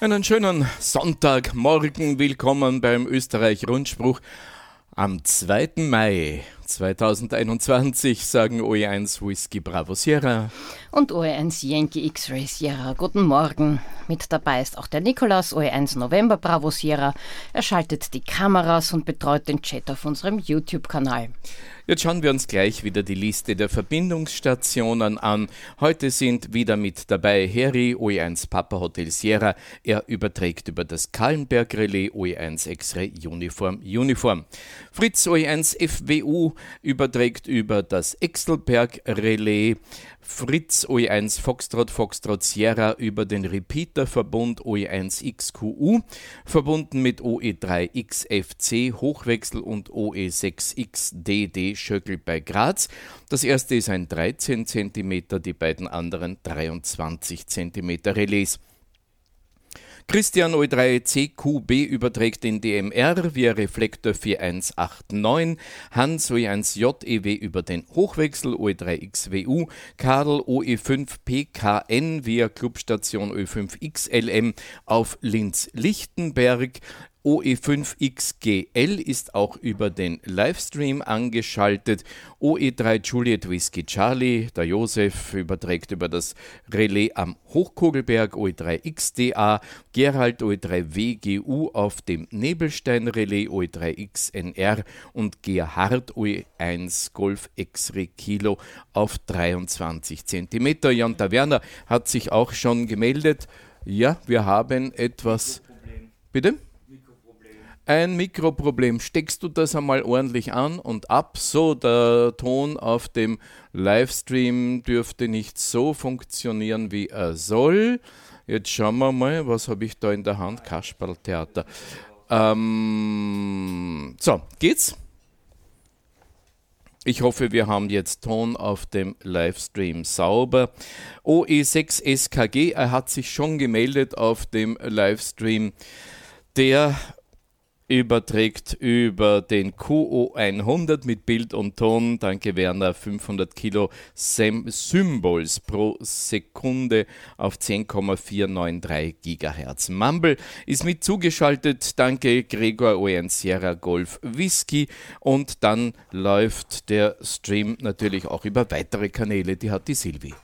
Einen schönen Sonntagmorgen. Willkommen beim Österreich Rundspruch am 2. Mai 2021 sagen OE1 Whisky Bravo Sierra und OE1 Yankee X-Ray Sierra. Guten Morgen. Mit dabei ist auch der Nikolaus, OE1 November Bravo Sierra. Er schaltet die Kameras und betreut den Chat auf unserem YouTube-Kanal. Jetzt schauen wir uns gleich wieder die Liste der Verbindungsstationen an. Heute sind wieder mit dabei Harry, OE1 Papa Hotel Sierra. Er überträgt über das Kallenberg Relais OE1 X-Ray Uniform Uniform. Fritz OE1 FWU überträgt über das Exelberg Relais. Fritz OE1 Foxtrot Foxtrot Sierra über den Repeater-Verbund OE1 XQU, verbunden mit OE3 XFC Hochwechsel und OE6 XDD Schöckel bei Graz. Das erste ist ein 13 cm, die beiden anderen 23 cm Relais. Christian O3CQB überträgt den DMR via Reflektor 4189, Hans OE1JEW über den Hochwechsel OE3XWU, Karl OE5PKN via Clubstation OE5XLM auf Linz-Lichtenberg, OE5XGL ist auch über den Livestream angeschaltet. OE3 Juliet Whiskey Charlie, der Josef überträgt über das Relais am Hochkogelberg OE3XDA, Gerald OE3WGU auf dem Nebelstein-Relais OE3XNR und Gerhard OE1 Golf X-Ray Kilo auf 23 cm. Jan Taverner hat sich auch schon gemeldet. Ja, wir haben etwas. Bitte? Ein Mikroproblem. Steckst du das einmal ordentlich an und ab? So, der Ton auf dem Livestream dürfte nicht so funktionieren, wie er soll. Jetzt schauen wir mal, was habe ich da in der Hand? Kasperltheater. Ähm, so, geht's? Ich hoffe, wir haben jetzt Ton auf dem Livestream sauber. OE6SKG, er hat sich schon gemeldet auf dem Livestream. Der überträgt über den QO100 mit Bild und Ton, danke Werner, 500 Kilo Symbols pro Sekunde auf 10,493 Gigahertz. Mumble ist mit zugeschaltet, danke Gregor ON Sierra Golf Whisky. Und dann läuft der Stream natürlich auch über weitere Kanäle, die hat die Silvi.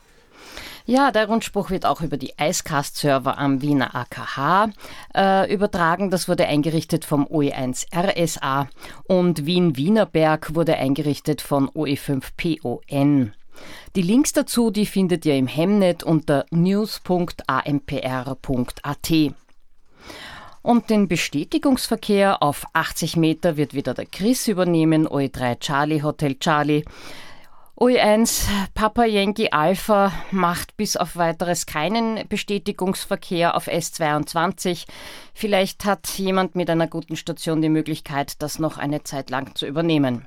Ja, der Rundspruch wird auch über die Icecast-Server am Wiener AKH äh, übertragen. Das wurde eingerichtet vom OE1 RSA und Wien-Wienerberg wurde eingerichtet von OE5PON. Die Links dazu, die findet ihr im Hemnet unter news.ampr.at. Und den Bestätigungsverkehr auf 80 Meter wird wieder der Chris übernehmen, OE3 Charlie Hotel Charlie. OE1 Papa Yankee Alpha macht bis auf weiteres keinen Bestätigungsverkehr auf S22. Vielleicht hat jemand mit einer guten Station die Möglichkeit, das noch eine Zeit lang zu übernehmen.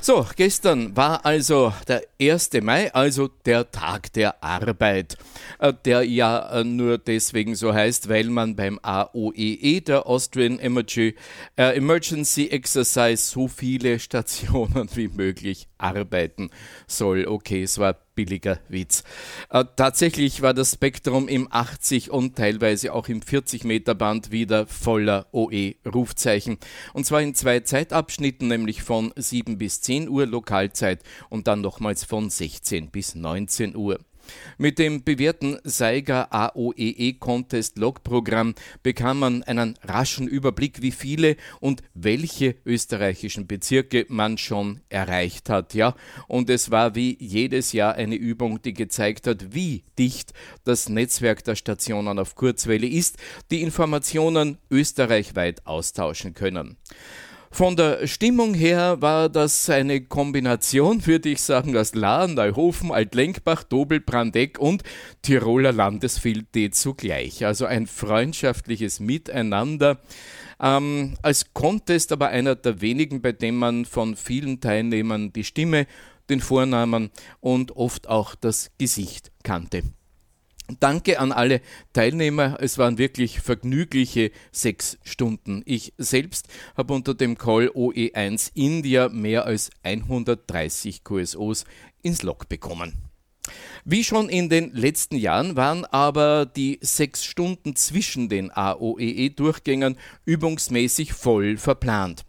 So, gestern war also der 1. Mai, also der Tag der Arbeit, äh, der ja äh, nur deswegen so heißt, weil man beim AOEE, e, der Austrian äh, Emergency Exercise, so viele Stationen wie möglich arbeiten soll. Okay, es war billiger Witz. Äh, tatsächlich war das Spektrum im 80 und teilweise auch im 40 Meter Band wieder voller OE-Rufzeichen. Und zwar in zwei Zeitabschnitten, nämlich von 7 bis 10 Uhr Lokalzeit und dann nochmals von 16 bis 19 Uhr. Mit dem bewährten Seiger AOEE Contest Log Programm bekam man einen raschen Überblick, wie viele und welche österreichischen Bezirke man schon erreicht hat, ja. Und es war wie jedes Jahr eine Übung, die gezeigt hat, wie dicht das Netzwerk der Stationen auf Kurzwelle ist, die Informationen österreichweit austauschen können. Von der Stimmung her war das eine Kombination, würde ich sagen, aus Lahr, Neuhofen, Altlenkbach, Dobel, Brandeck und Tiroler Landesfilde zugleich. Also ein freundschaftliches Miteinander. Ähm, als Contest aber einer der wenigen, bei dem man von vielen Teilnehmern die Stimme, den Vornamen und oft auch das Gesicht kannte. Danke an alle Teilnehmer. Es waren wirklich vergnügliche sechs Stunden. Ich selbst habe unter dem Call OE1 India mehr als 130 QSOs ins Log bekommen. Wie schon in den letzten Jahren waren aber die sechs Stunden zwischen den AOEE-Durchgängen übungsmäßig voll verplant.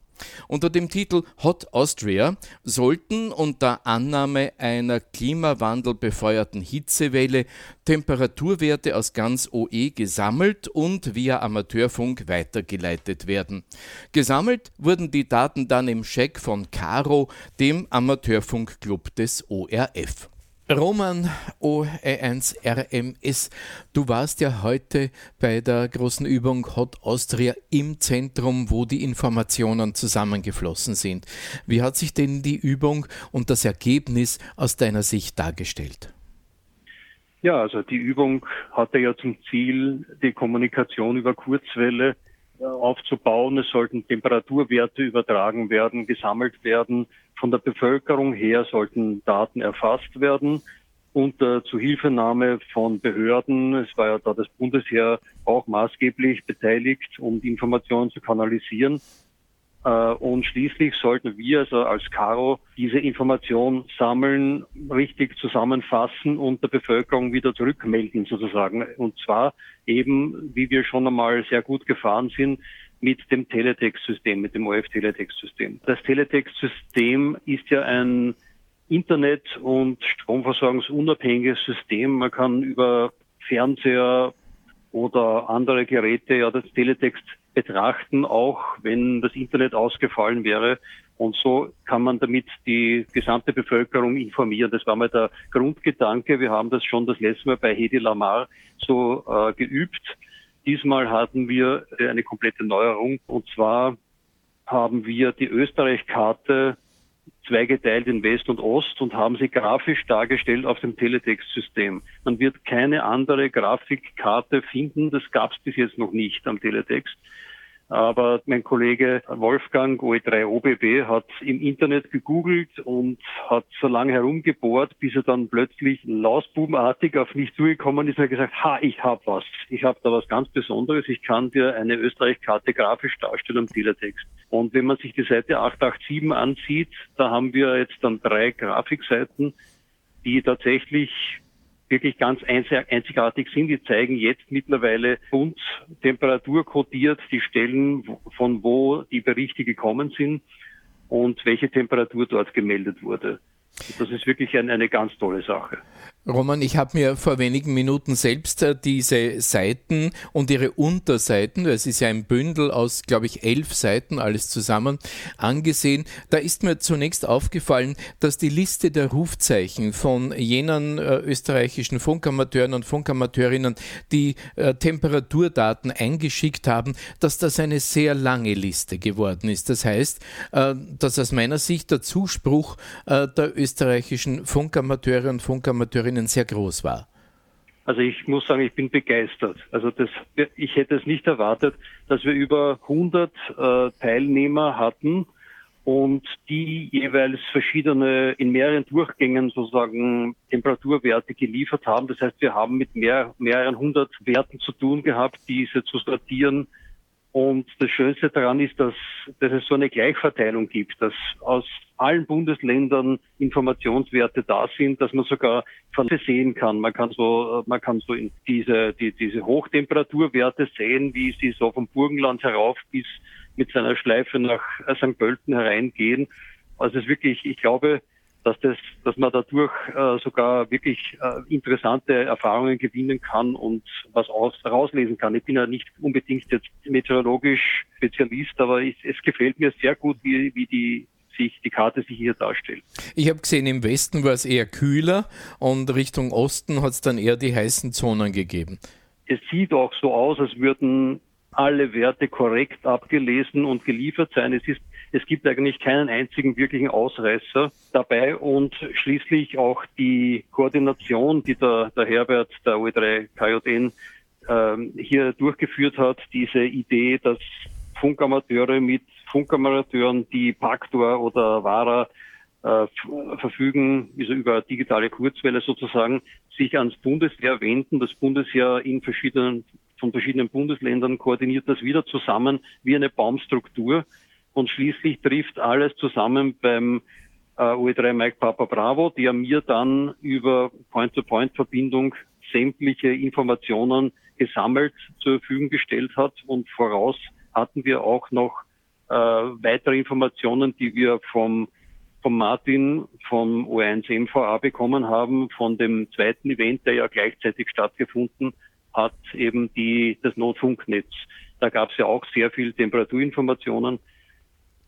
Unter dem Titel Hot Austria sollten unter Annahme einer klimawandelbefeuerten Hitzewelle Temperaturwerte aus ganz OE gesammelt und via Amateurfunk weitergeleitet werden. Gesammelt wurden die Daten dann im Scheck von Caro, dem Amateurfunkclub des ORF. Roman OE1RMS, du warst ja heute bei der großen Übung Hot Austria im Zentrum, wo die Informationen zusammengeflossen sind. Wie hat sich denn die Übung und das Ergebnis aus deiner Sicht dargestellt? Ja, also die Übung hatte ja zum Ziel, die Kommunikation über Kurzwelle aufzubauen. Es sollten Temperaturwerte übertragen werden, gesammelt werden. Von der Bevölkerung her sollten Daten erfasst werden unter Zuhilfenahme von Behörden. Es war ja da das Bundesheer auch maßgeblich beteiligt, um die Informationen zu kanalisieren. Äh, und schließlich sollten wir also als Caro diese Information sammeln, richtig zusammenfassen und der Bevölkerung wieder zurückmelden sozusagen. Und zwar eben, wie wir schon einmal sehr gut gefahren sind, mit dem Teletext-System, mit dem OF-Teletext-System. Das Teletext-System ist ja ein Internet- und stromversorgungsunabhängiges System. Man kann über Fernseher oder andere Geräte ja das Teletext betrachten, auch wenn das Internet ausgefallen wäre. Und so kann man damit die gesamte Bevölkerung informieren. Das war mal der Grundgedanke. Wir haben das schon das letzte Mal bei Hedi Lamar so äh, geübt. Diesmal hatten wir eine komplette Neuerung. Und zwar haben wir die Österreich-Karte zweigeteilt in West und Ost und haben sie grafisch dargestellt auf dem Teletext-System. Man wird keine andere Grafikkarte finden, das gab es bis jetzt noch nicht am Teletext. Aber mein Kollege Wolfgang OE3OBB hat im Internet gegoogelt und hat so lange herumgebohrt, bis er dann plötzlich lausbubenartig auf mich zugekommen ist und hat gesagt, ha, ich hab was. Ich habe da was ganz Besonderes. Ich kann dir eine Österreich-Karte grafisch darstellen am Teletext. Und wenn man sich die Seite 887 ansieht, da haben wir jetzt dann drei Grafikseiten, die tatsächlich wirklich ganz einzigartig sind. Die zeigen jetzt mittlerweile bunt temperaturkodiert die Stellen, von wo die Berichte gekommen sind und welche Temperatur dort gemeldet wurde. Das ist wirklich eine, eine ganz tolle Sache. Roman, ich habe mir vor wenigen Minuten selbst äh, diese Seiten und ihre Unterseiten, es ist ja ein Bündel aus, glaube ich, elf Seiten alles zusammen, angesehen. Da ist mir zunächst aufgefallen, dass die Liste der Rufzeichen von jenen äh, österreichischen Funkamateuren und Funkamateurinnen, die äh, Temperaturdaten eingeschickt haben, dass das eine sehr lange Liste geworden ist. Das heißt, äh, dass aus meiner Sicht der Zuspruch äh, der österreichischen Funkamateure und Funkamateurinnen sehr groß war. Also ich muss sagen, ich bin begeistert. Also das, ich hätte es nicht erwartet, dass wir über 100 äh, Teilnehmer hatten und die jeweils verschiedene in mehreren Durchgängen sozusagen Temperaturwerte geliefert haben. Das heißt, wir haben mit mehr, mehreren hundert Werten zu tun gehabt, diese zu sortieren, und das Schönste daran ist, dass, dass es so eine Gleichverteilung gibt, dass aus allen Bundesländern Informationswerte da sind, dass man sogar sehen kann. Man kann so, man kann so in diese, die, diese Hochtemperaturwerte sehen, wie sie so vom Burgenland herauf bis mit seiner Schleife nach St. Pölten hereingehen. Also es ist wirklich, ich glaube, dass, das, dass man dadurch äh, sogar wirklich äh, interessante Erfahrungen gewinnen kann und was aus, rauslesen kann. Ich bin ja nicht unbedingt jetzt meteorologisch Spezialist, aber ich, es gefällt mir sehr gut, wie, wie die sich die Karte sich hier darstellt. Ich habe gesehen, im Westen war es eher kühler und Richtung Osten hat es dann eher die heißen Zonen gegeben. Es sieht auch so aus, als würden alle Werte korrekt abgelesen und geliefert sein. Es ist es gibt eigentlich keinen einzigen wirklichen Ausreißer dabei und schließlich auch die Koordination, die der, der Herbert, der OE3 KJN, ähm, hier durchgeführt hat, diese Idee, dass Funkamateure mit Funkamateuren, die Paktor oder VARA äh, verfügen, also über digitale Kurzwelle sozusagen, sich ans Bundesheer wenden. Das Bundesheer in verschiedenen, von verschiedenen Bundesländern koordiniert das wieder zusammen wie eine Baumstruktur und schließlich trifft alles zusammen beim äh, OE3 Mike Papa Bravo, der mir dann über Point-to-Point-Verbindung sämtliche Informationen gesammelt zur Verfügung gestellt hat und voraus hatten wir auch noch äh, weitere Informationen, die wir vom von Martin vom O1 MVA bekommen haben, von dem zweiten Event, der ja gleichzeitig stattgefunden hat, eben die, das Notfunknetz. Da gab es ja auch sehr viel Temperaturinformationen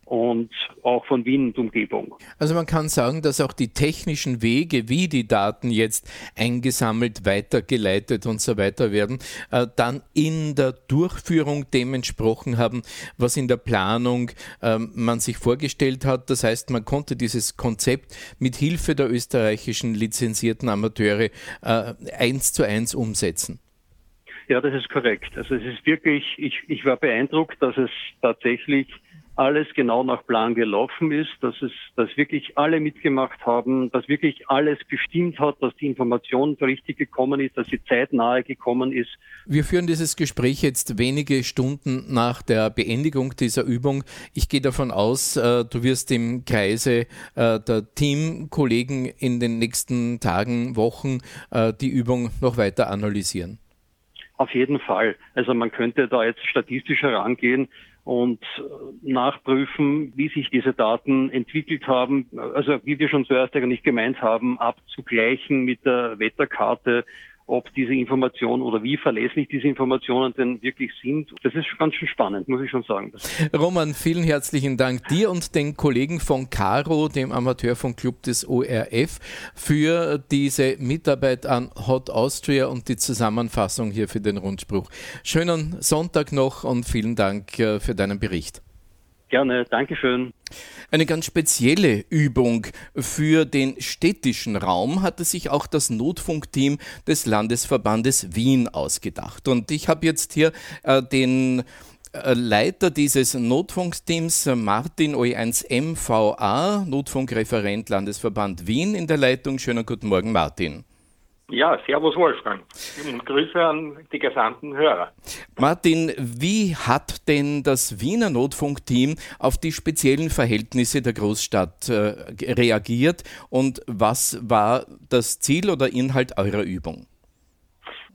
und auch von Wien und Umgebung. Also man kann sagen, dass auch die technischen Wege, wie die Daten jetzt eingesammelt, weitergeleitet und so weiter werden, äh, dann in der Durchführung dem entsprochen haben, was in der Planung äh, man sich vorgestellt hat. Das heißt, man konnte dieses Konzept mit Hilfe der österreichischen lizenzierten Amateure äh, eins zu eins umsetzen. Ja, das ist korrekt. Also es ist wirklich, ich, ich war beeindruckt, dass es tatsächlich alles genau nach Plan gelaufen ist, dass es, dass wirklich alle mitgemacht haben, dass wirklich alles bestimmt hat, dass die Information richtig gekommen ist, dass sie zeitnahe gekommen ist. Wir führen dieses Gespräch jetzt wenige Stunden nach der Beendigung dieser Übung. Ich gehe davon aus, äh, du wirst im Kreise äh, der Teamkollegen in den nächsten Tagen, Wochen äh, die Übung noch weiter analysieren. Auf jeden Fall. Also man könnte da jetzt statistisch herangehen und äh, nachprüfen, wie sich diese Daten entwickelt haben. Also wie wir schon zuerst eigentlich gemeint haben, abzugleichen mit der Wetterkarte, ob diese Information oder wie verlässlich diese Informationen denn wirklich sind. Das ist ganz schön spannend, muss ich schon sagen. Roman, vielen herzlichen Dank dir und den Kollegen von Caro, dem Amateurfunkclub des ORF, für diese Mitarbeit an Hot Austria und die Zusammenfassung hier für den Rundspruch. Schönen Sonntag noch und vielen Dank äh, für deinen Bericht. Gerne, Dankeschön. Eine ganz spezielle Übung für den städtischen Raum hatte sich auch das Notfunkteam des Landesverbandes Wien ausgedacht. Und ich habe jetzt hier äh, den äh, Leiter dieses Notfunkteams, Martin OE1 MVA, Notfunkreferent Landesverband Wien in der Leitung. Schönen guten Morgen, Martin. Ja, Servus Wolfgang und Grüße an die gesamten Hörer. Martin, wie hat denn das Wiener Notfunkteam auf die speziellen Verhältnisse der Großstadt äh, reagiert und was war das Ziel oder Inhalt eurer Übung?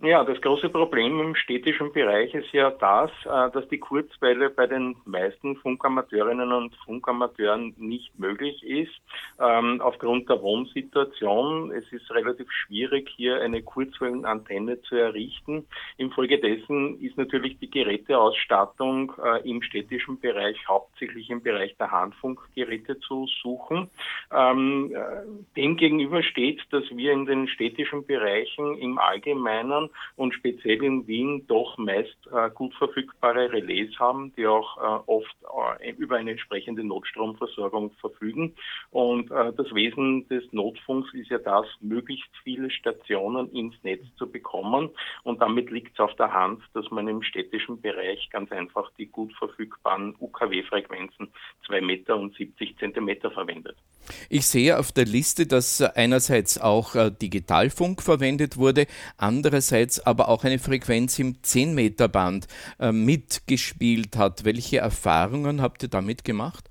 Ja, das große Problem im städtischen Bereich ist ja das, äh, dass die Kurzwelle bei den meisten Funkamateurinnen und Funkamateuren nicht möglich ist. Ähm, aufgrund der Wohnsituation. Es ist relativ schwierig, hier eine Kurzwellenantenne zu errichten. Infolgedessen ist natürlich die Geräteausstattung äh, im städtischen Bereich hauptsächlich im Bereich der Handfunkgeräte zu suchen. Ähm, äh, demgegenüber steht, dass wir in den städtischen Bereichen im Allgemeinen und speziell in Wien doch meist äh, gut verfügbare Relais haben, die auch äh, oft äh, über eine entsprechende Notstromversorgung verfügen. Und äh, das Wesen des Notfunks ist ja das, möglichst viele Stationen ins Netz zu bekommen. Und damit liegt es auf der Hand, dass man im städtischen Bereich ganz einfach die gut verfügbaren UKW-Frequenzen 2 Meter und 70 Zentimeter verwendet. Ich sehe auf der Liste, dass einerseits auch äh, Digitalfunk verwendet wurde, andererseits aber auch eine Frequenz im 10-Meter-Band äh, mitgespielt hat. Welche Erfahrungen habt ihr damit gemacht?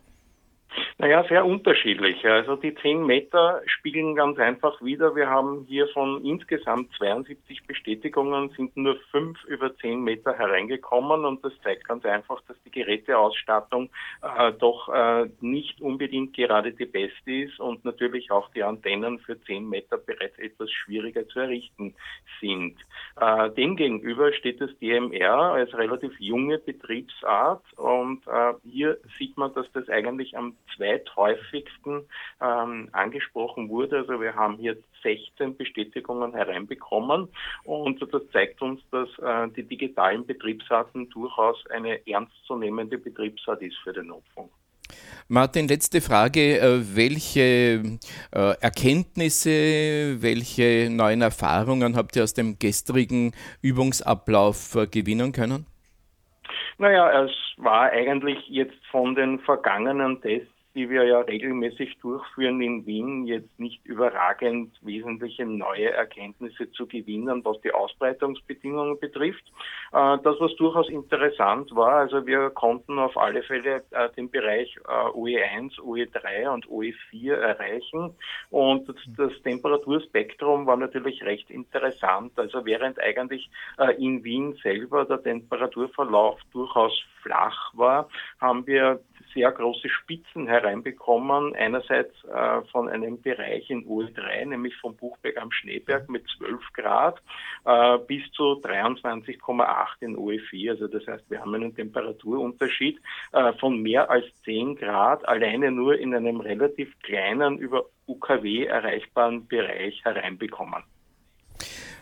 Naja, sehr unterschiedlich. Also die 10 Meter spielen ganz einfach wieder. Wir haben hier von insgesamt 72 Bestätigungen sind nur fünf über 10 Meter hereingekommen und das zeigt ganz einfach, dass die Geräteausstattung äh, doch äh, nicht unbedingt gerade die beste ist und natürlich auch die Antennen für 10 Meter bereits etwas schwieriger zu errichten sind. Äh, demgegenüber steht das DMR als relativ junge Betriebsart und äh, hier sieht man, dass das eigentlich am zweithäufigsten ähm, angesprochen wurde. Also wir haben hier 16 Bestätigungen hereinbekommen und das zeigt uns, dass äh, die digitalen Betriebsarten durchaus eine ernstzunehmende Betriebsart ist für den Notfunk. Martin, letzte Frage. Äh, welche äh, Erkenntnisse, welche neuen Erfahrungen habt ihr aus dem gestrigen Übungsablauf äh, gewinnen können? Naja, es war eigentlich jetzt von den vergangenen Tests die wir ja regelmäßig durchführen in Wien, jetzt nicht überragend wesentliche neue Erkenntnisse zu gewinnen, was die Ausbreitungsbedingungen betrifft. Äh, das, was durchaus interessant war, also wir konnten auf alle Fälle äh, den Bereich äh, OE1, OE3 und OE4 erreichen und das Temperaturspektrum war natürlich recht interessant. Also während eigentlich in Wien selber der Temperaturverlauf durchaus flach war, haben wir sehr große Spitzen hereinbekommen. Einerseits äh, von einem Bereich in UE3, nämlich vom Buchberg am Schneeberg mit 12 Grad äh, bis zu 23,8 in UE4. Also das heißt, wir haben einen Temperaturunterschied äh, von mehr als 10 Grad alleine nur in einem relativ kleinen über UKW erreichbaren Bereich hereinbekommen.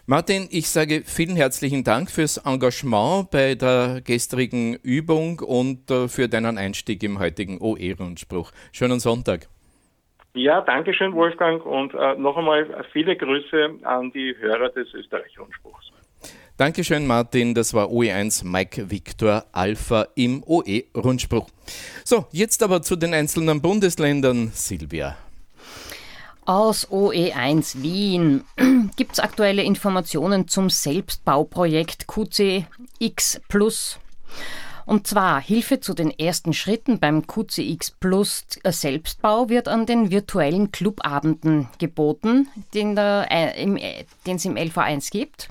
Martin, ich sage vielen herzlichen Dank fürs Engagement bei der gestrigen Übung und äh, für deinen Einstieg im heutigen OE-Rundspruch. Schönen Sonntag. Ja, danke schön, Wolfgang, und äh, noch einmal viele Grüße an die Hörer des Österreich-Rundspruchs. Dankeschön, Martin. Das war OE1 Mike Victor Alpha im OE-Rundspruch. So, jetzt aber zu den einzelnen Bundesländern. Silvia. Aus OE1 Wien gibt es aktuelle Informationen zum Selbstbauprojekt QCX Plus. Und zwar Hilfe zu den ersten Schritten beim QCX Plus Selbstbau wird an den virtuellen Clubabenden geboten, den äh, es im LV1 gibt.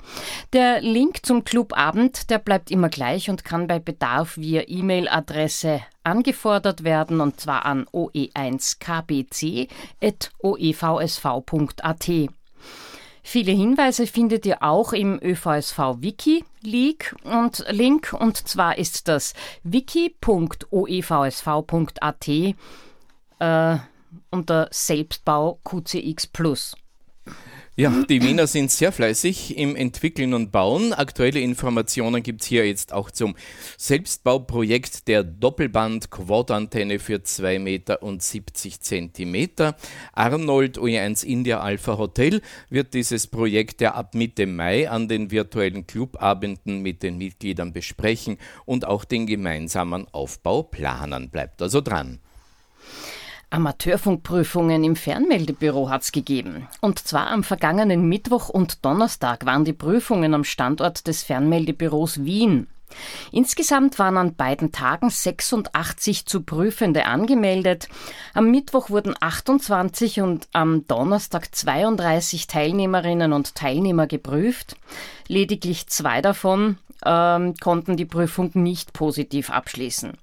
Der Link zum Clubabend, der bleibt immer gleich und kann bei Bedarf via E-Mail-Adresse angefordert werden und zwar an oe1kbc.oevsv.at. Viele Hinweise findet ihr auch im ÖVSV Wiki Link und Link und zwar ist das wiki.oevsv.at äh, unter Selbstbau QCX Plus. Ja, die Wiener sind sehr fleißig im Entwickeln und Bauen. Aktuelle Informationen gibt es hier jetzt auch zum Selbstbauprojekt der Doppelband-Quad-Antenne für 2,70 Meter und 70 Zentimeter. Arnold OE1 India Alpha Hotel wird dieses Projekt ja ab Mitte Mai an den virtuellen Clubabenden mit den Mitgliedern besprechen und auch den gemeinsamen Aufbau planen. Bleibt also dran. Amateurfunkprüfungen im Fernmeldebüro hat es gegeben. Und zwar am vergangenen Mittwoch und Donnerstag waren die Prüfungen am Standort des Fernmeldebüros Wien. Insgesamt waren an beiden Tagen 86 zu Prüfende angemeldet. Am Mittwoch wurden 28 und am Donnerstag 32 Teilnehmerinnen und Teilnehmer geprüft. Lediglich zwei davon ähm, konnten die Prüfung nicht positiv abschließen.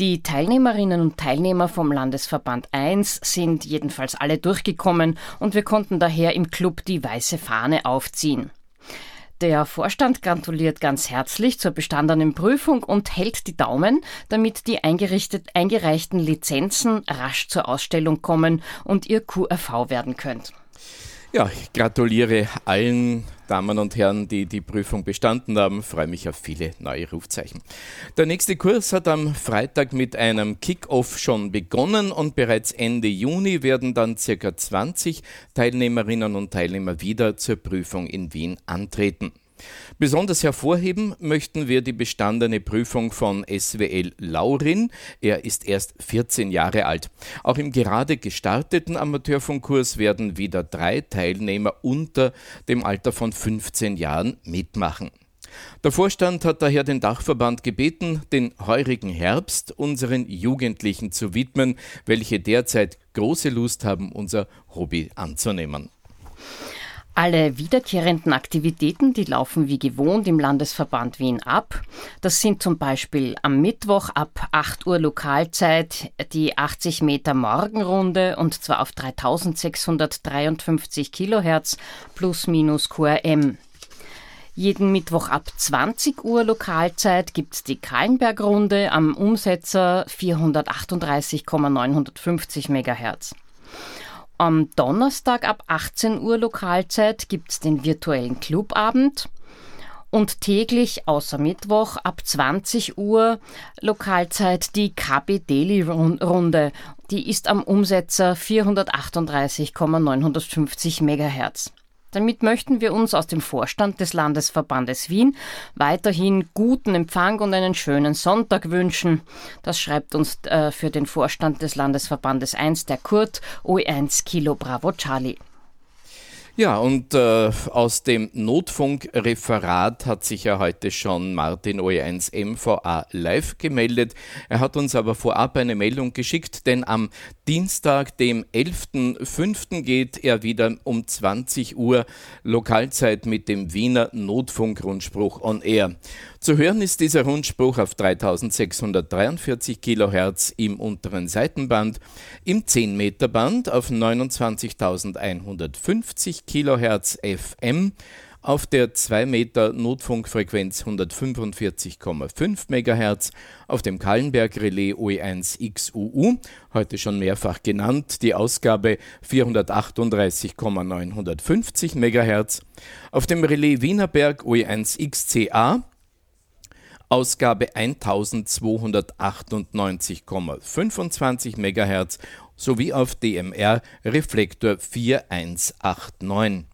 Die Teilnehmerinnen und Teilnehmer vom Landesverband 1 sind jedenfalls alle durchgekommen und wir konnten daher im Club die weiße Fahne aufziehen. Der Vorstand gratuliert ganz herzlich zur bestandenen Prüfung und hält die Daumen, damit die eingereichten Lizenzen rasch zur Ausstellung kommen und ihr QRV werden könnt. Ja, ich gratuliere allen Damen und Herren, die die Prüfung bestanden haben. Freue mich auf viele neue Rufzeichen. Der nächste Kurs hat am Freitag mit einem Kick-Off schon begonnen und bereits Ende Juni werden dann circa 20 Teilnehmerinnen und Teilnehmer wieder zur Prüfung in Wien antreten. Besonders hervorheben möchten wir die bestandene Prüfung von SWL Laurin. Er ist erst 14 Jahre alt. Auch im gerade gestarteten Amateurfunkkurs werden wieder drei Teilnehmer unter dem Alter von 15 Jahren mitmachen. Der Vorstand hat daher den Dachverband gebeten, den heurigen Herbst unseren Jugendlichen zu widmen, welche derzeit große Lust haben, unser Hobby anzunehmen. Alle wiederkehrenden Aktivitäten, die laufen wie gewohnt im Landesverband Wien ab. Das sind zum Beispiel am Mittwoch ab 8 Uhr Lokalzeit die 80 Meter Morgenrunde und zwar auf 3653 Kilohertz plus minus QRM. Jeden Mittwoch ab 20 Uhr Lokalzeit gibt es die Kahlenberg-Runde am Umsetzer 438,950 Megahertz. Am Donnerstag ab 18 Uhr Lokalzeit gibt es den virtuellen Clubabend und täglich außer Mittwoch ab 20 Uhr Lokalzeit die KB Daily Runde. Die ist am Umsetzer 438,950 Megahertz. Damit möchten wir uns aus dem Vorstand des Landesverbandes Wien weiterhin guten Empfang und einen schönen Sonntag wünschen. Das schreibt uns äh, für den Vorstand des Landesverbandes 1 der Kurt OE1 Kilo Bravo Charlie. Ja, und äh, aus dem Notfunkreferat hat sich ja heute schon Martin OE1 MVA live gemeldet. Er hat uns aber vorab eine Meldung geschickt, denn am Dienstag, dem 11.05. geht er wieder um 20 Uhr Lokalzeit mit dem Wiener Notfunkrundspruch on Air. Zu hören ist dieser Rundspruch auf 3643 kHz im unteren Seitenband, im 10 Meter Band auf 29150 kHz FM, auf der 2 Meter Notfunkfrequenz 145,5 MHz, auf dem Kallenberg Relais OE1XUU, heute schon mehrfach genannt, die Ausgabe 438,950 MHz, auf dem Relais Wienerberg OE1XCA Ausgabe 1298,25 MHz sowie auf DMR Reflektor 4189.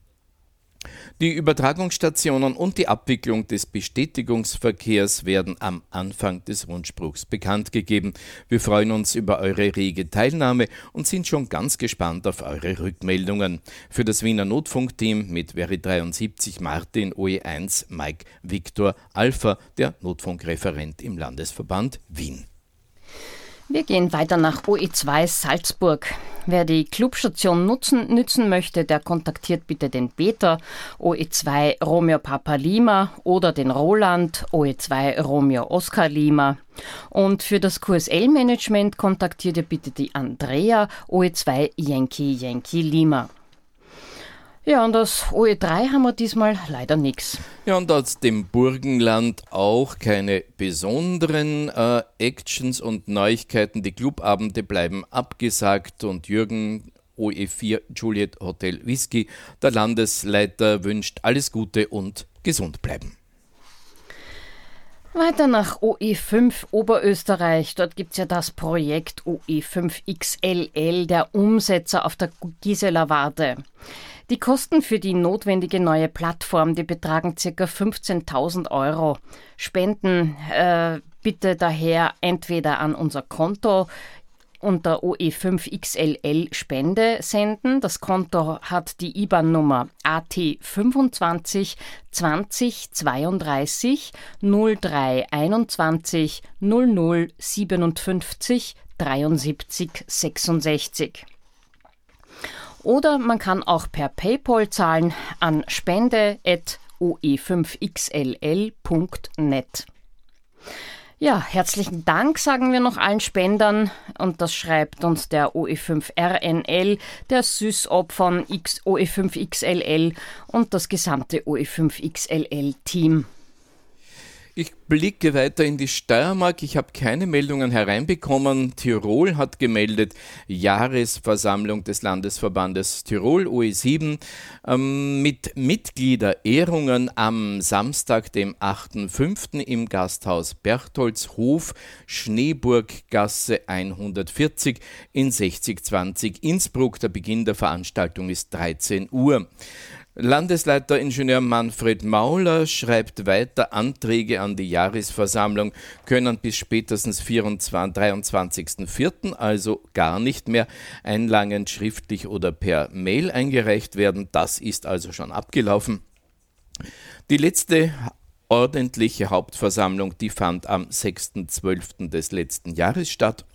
Die Übertragungsstationen und die Abwicklung des Bestätigungsverkehrs werden am Anfang des Rundspruchs bekannt gegeben. Wir freuen uns über eure rege Teilnahme und sind schon ganz gespannt auf eure Rückmeldungen. Für das Wiener Notfunkteam mit Veri 73 Martin OE1 Mike Victor Alpha, der Notfunkreferent im Landesverband Wien. Wir gehen weiter nach OE2 Salzburg. Wer die Clubstation nutzen, nützen möchte, der kontaktiert bitte den Peter OE2 Romeo Papa Lima oder den Roland OE2 Romeo Oscar Lima. Und für das QSL-Management kontaktiert ihr bitte die Andrea OE2 Yankee Yankee Lima. Ja, und aus OE3 haben wir diesmal leider nichts. Ja, und aus dem Burgenland auch keine besonderen äh, Actions und Neuigkeiten. Die Clubabende bleiben abgesagt und Jürgen OE4 Juliet Hotel Whisky, der Landesleiter, wünscht alles Gute und gesund bleiben. Weiter nach OE5 Oberösterreich. Dort gibt es ja das Projekt OE5XLL, der Umsetzer auf der Gisela Warte. Die Kosten für die notwendige neue Plattform, die betragen ca. 15.000 Euro. Spenden äh, bitte daher entweder an unser Konto unter OE5XLL Spende senden. Das Konto hat die IBAN-Nummer AT 25 20 32 03 21 00 57 73 66. Oder man kann auch per PayPal zahlen an spende.oe5xll.net. Ja, herzlichen Dank sagen wir noch allen Spendern und das schreibt uns der OE5RNL, der SysOp von OE5XLL und das gesamte OE5XLL-Team. Ich blicke weiter in die Steiermark. Ich habe keine Meldungen hereinbekommen. Tirol hat gemeldet, Jahresversammlung des Landesverbandes Tirol OE7 ähm, mit Mitgliederehrungen am Samstag, dem 8.5. im Gasthaus Berchtoldshof, Schneeburggasse 140 in 6020 Innsbruck. Der Beginn der Veranstaltung ist 13 Uhr. Landesleiter Ingenieur Manfred Mauler schreibt weiter, Anträge an die Jahresversammlung können bis spätestens 23.04., also gar nicht mehr einlangend schriftlich oder per Mail eingereicht werden. Das ist also schon abgelaufen. Die letzte ordentliche Hauptversammlung, die fand am 6.12. des letzten Jahres statt.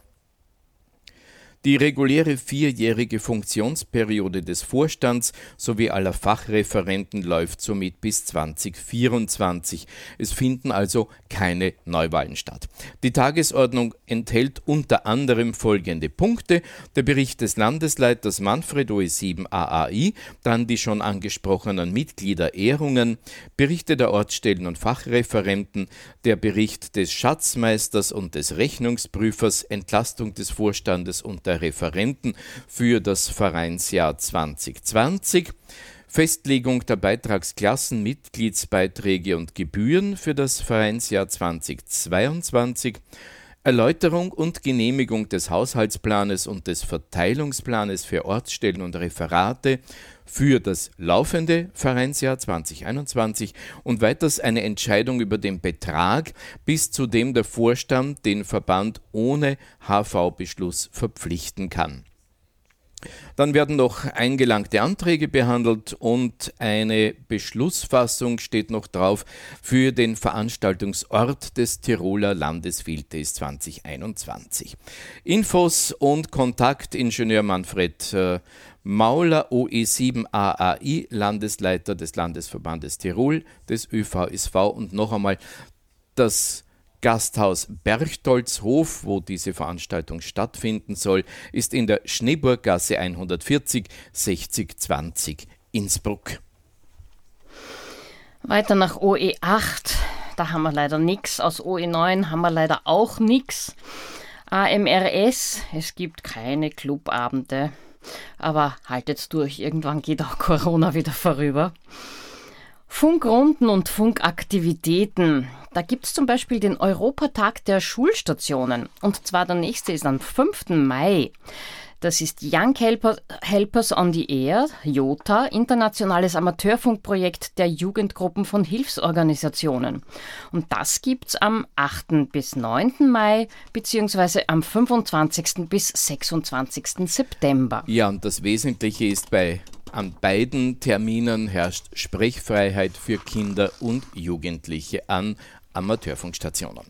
Die reguläre vierjährige Funktionsperiode des Vorstands sowie aller Fachreferenten läuft somit bis 2024. Es finden also keine Neuwahlen statt. Die Tagesordnung enthält unter anderem folgende Punkte. Der Bericht des Landesleiters Manfred OE7 AAI, dann die schon angesprochenen Mitgliederehrungen, Berichte der Ortsstellen und Fachreferenten, der Bericht des Schatzmeisters und des Rechnungsprüfers, Entlastung des Vorstandes und der Referenten für das Vereinsjahr 2020, Festlegung der Beitragsklassen, Mitgliedsbeiträge und Gebühren für das Vereinsjahr 2022, Erläuterung und Genehmigung des Haushaltsplanes und des Verteilungsplanes für Ortsstellen und Referate für das laufende Vereinsjahr 2021 und weiters eine Entscheidung über den Betrag, bis zu dem der Vorstand den Verband ohne HV-Beschluss verpflichten kann. Dann werden noch eingelangte Anträge behandelt und eine Beschlussfassung steht noch drauf für den Veranstaltungsort des Tiroler Landesfiltes 2021. Infos und Kontakt Ingenieur Manfred äh, Mauler OE7 AAI, Landesleiter des Landesverbandes Tirol, des ÖVSV und noch einmal das Gasthaus Berchtoldshof, wo diese Veranstaltung stattfinden soll, ist in der Schneeburggasse 140 6020 Innsbruck. Weiter nach OE8, da haben wir leider nichts. Aus OE9 haben wir leider auch nichts. AMRS, es gibt keine Clubabende. Aber haltet durch, irgendwann geht auch Corona wieder vorüber. Funkrunden und Funkaktivitäten. Da gibt es zum Beispiel den Europatag der Schulstationen. Und zwar der nächste ist am 5. Mai. Das ist Young Helpers on the Air, JOTA, internationales Amateurfunkprojekt der Jugendgruppen von Hilfsorganisationen. Und das gibt's am 8. bis 9. Mai beziehungsweise am 25. bis 26. September. Ja, und das Wesentliche ist bei an beiden Terminen herrscht Sprechfreiheit für Kinder und Jugendliche an Amateurfunkstationen.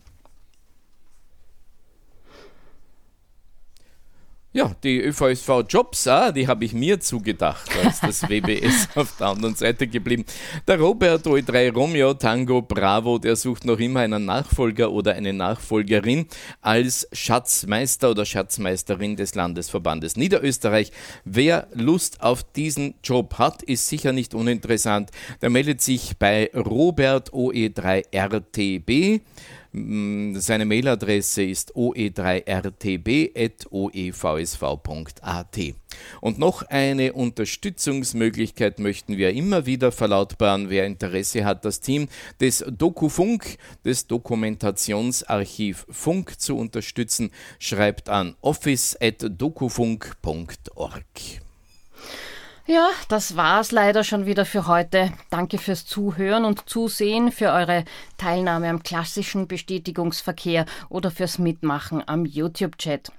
Ja, die ÖVSV-Jobs, ah, die habe ich mir zugedacht, als das WBS auf der anderen Seite geblieben. Der Robert O3 Romeo Tango Bravo, der sucht noch immer einen Nachfolger oder eine Nachfolgerin als Schatzmeister oder Schatzmeisterin des Landesverbandes Niederösterreich. Wer Lust auf diesen Job hat, ist sicher nicht uninteressant. Der meldet sich bei Robert OE3RTB. Mm, seine Mailadresse ist oe3rtb.oevsv.at. Und noch eine Unterstützungsmöglichkeit möchten wir immer wieder verlautbaren. Wer Interesse hat, das Team des Dokufunk, des Dokumentationsarchiv Funk zu unterstützen, schreibt an office.dokufunk.org. Ja, das war's leider schon wieder für heute. Danke fürs Zuhören und Zusehen, für eure Teilnahme am klassischen Bestätigungsverkehr oder fürs Mitmachen am YouTube-Chat.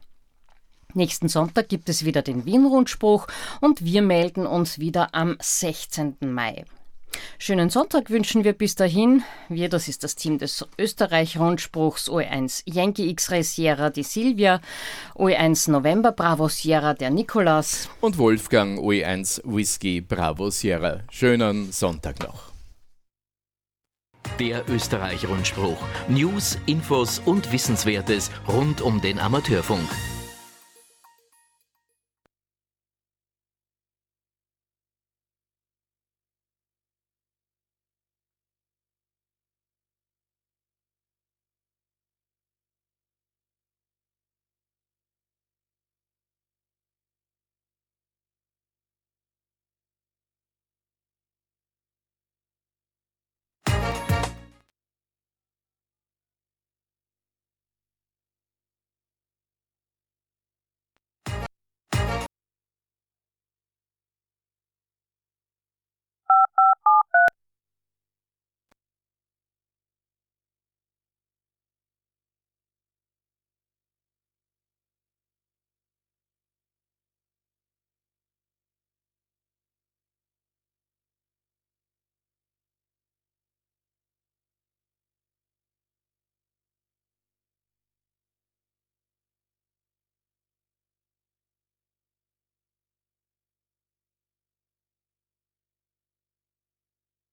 Nächsten Sonntag gibt es wieder den Wien-Rundspruch und wir melden uns wieder am 16. Mai. Schönen Sonntag wünschen wir bis dahin. Wir, das ist das Team des Österreich-Rundspruchs OE1 Yankee X-Ray Sierra, die Silvia, OE1 November Bravo Sierra, der Nikolas. Und Wolfgang OE1 Whisky Bravo Sierra. Schönen Sonntag noch. Der Österreich-Rundspruch. News, Infos und Wissenswertes rund um den Amateurfunk.